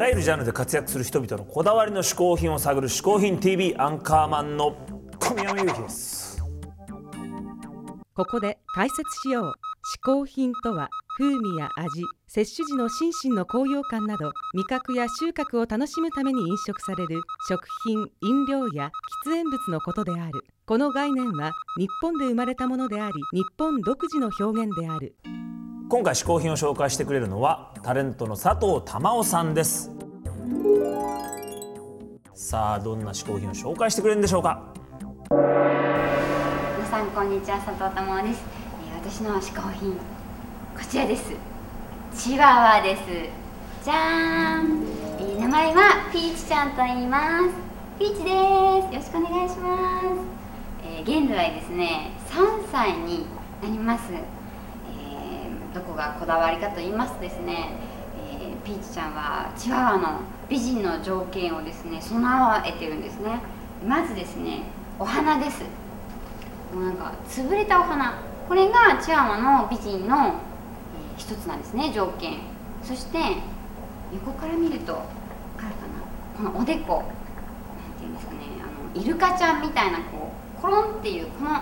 あらゆるジャンルで活躍する人々のこだわりの嗜好品を探る嗜好品 TV アンカーマンの小宮山由紀です。ここで解説しよう。嗜好品とは風味や味摂取時の心身の高揚感など味覚や収穫を楽しむために飲食される食品飲料や喫煙物のことである。この概念は日本で生まれたものであり日本独自の表現である。今回嗜好品を紹介してくれるのはタレントの佐藤珠緒さんですさあどんな嗜好品を紹介してくれるんでしょうか？皆さんこんにちは。佐藤珠緒です、えー私の嗜好品こちらです。チワワです。じゃーん、えー名前はピーチちゃんと言います。ピーチです。よろしくお願いします、えー現在ですね3歳になります、えーどこがこだわりかと言いますとですね、ピーチちゃんはチワワの美人の条件をですね備えてるんですね。まずですねお花です。もうなんか潰れたお花。これがチワワの美人の、えー一つなんですね条件。そして横から見ると分かるかな。このおでこなんていうんですかねあのイルカちゃんみたいなこうコロンっていうこの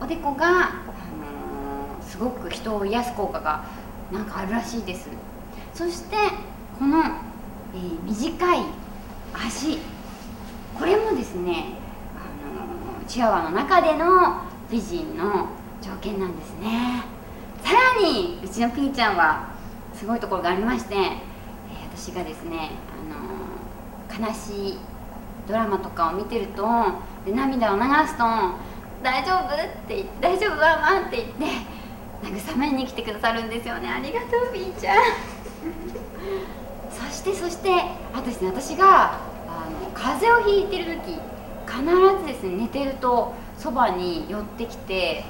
おでこが、あのーすごく人を癒す効果がなんかあるらしいです。そしてこの、えー短い足。これもですねあのチワワの中での美人の条件なんですね。さらにうちのピーちゃんはすごいところがありまして、えー私がですねあの悲しいドラマとかを見てるとで涙を流すと「大丈夫?」って言って「大丈夫ワンワン」って言って慰めに来てくださるんですよね。ありがとうピーちゃん。そしてそしてあとですね私があの風邪をひいてる時必ずですね寝てるとそばに寄ってきて、え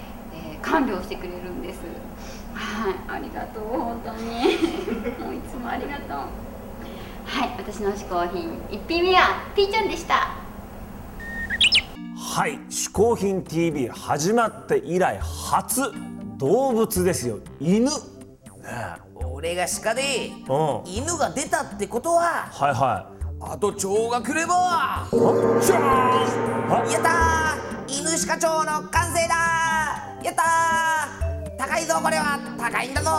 ー看病してくれるんです。はい。ありがとう本当に。もういつもありがとう。はい。私の嗜好品1品目はピーちゃんでした。はい。嗜好品 TV 始まって以来初動物ですよ。犬。ねえ俺が鹿でうん。犬が出たってことははいはあと蝶が来ればいじゃーん。やったー。犬鹿蝶の完成だー。やったー。高いぞこれは。高いんだぞ。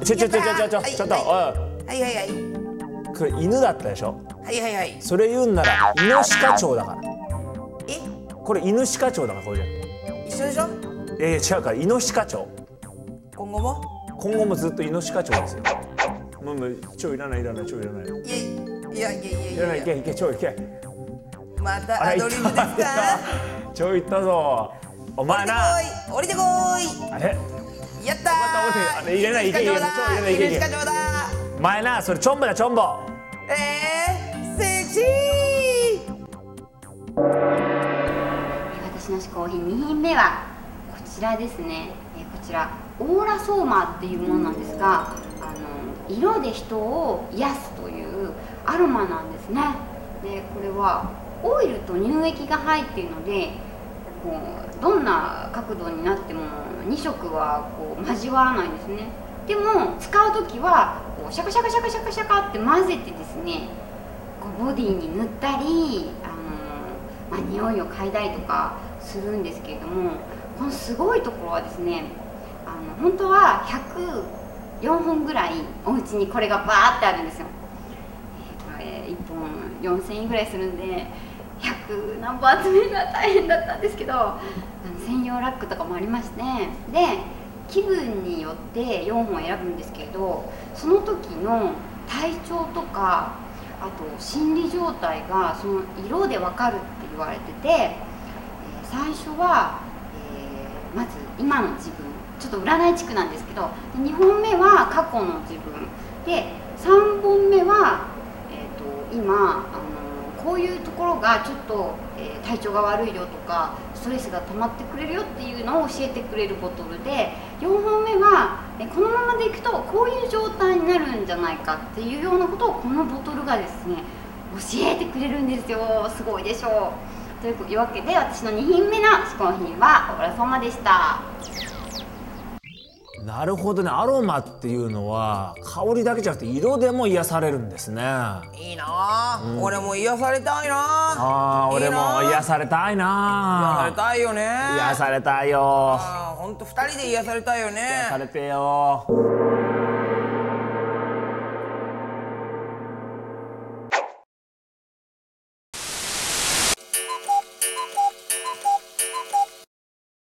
ーちょちょちょちょちょちょはいちょっとはい。はいはいおい。これ犬だったでしょ？はいはいはい。それ言うんならイノシカチョウだから。え？これイノシカチョウだからこれじゃ一緒でしょ？いやいや違うからイノシカチョウ今後も？今後もずっとイノシカチョウですよ。もうもう蝶いらないいらない蝶いらない。いいやいやいやいや。らないいけいけ蝶いけ。またアドリブですか？蝶いったぞ。お前な。降りてこいあれ？やったまた降りてあれ入れないいけいけ蝶入れないいけいけ。犬鹿蝶だお前なそれチョンボだチョンボ。えー、セクシー。私の嗜好品2品目はこちらですね、えーこちらオーラソーマっていうものなんですがあの色で人を癒すというアロマなんですね。でこれはオイルと乳液が入っているのでこうどんな角度になっても2色はこう交わらないんですね。でも使う時はこうシャカシャカシャカシャカシャカって混ぜてですねこうボディに塗ったりあの、まあ、匂いを嗅いだりとかするんですけれどもこのすごいところはですねあの本当は104本ぐらいお家にこれがバーってあるんですよ、えーこれ1本4000円ぐらいするんで100何本集めるのは大変だったんですけどあの専用ラックとかもありましてで気分によって4本選ぶんですけれどその時の体調とかあと心理状態がその色でわかるって言われてて、え最初は、えーまず今の自分ちょっと占い地区なんですけど2本目は過去の自分。で3本目は、えー、と今あのこういうところがちょっと、えー体調が悪いよとかストレスが溜まってくれるよっていうのを教えてくれるボトルで4本目は、えこのままでいくとこういう状態になるんじゃないかっていうようなことをこのボトルがですね教えてくれるんですよ。すごいでしょう。というわけで私の2品目の嗜好品はオーラソーマでした。なるほどね。アロマっていうのは香りだけじゃなくて色でも癒されるんですね。あいいな。あ、俺も癒されたいな。あー俺も癒されたい癒されなたいよね。癒されたいよ。あーほんと二人で癒されたいよね。癒されてよ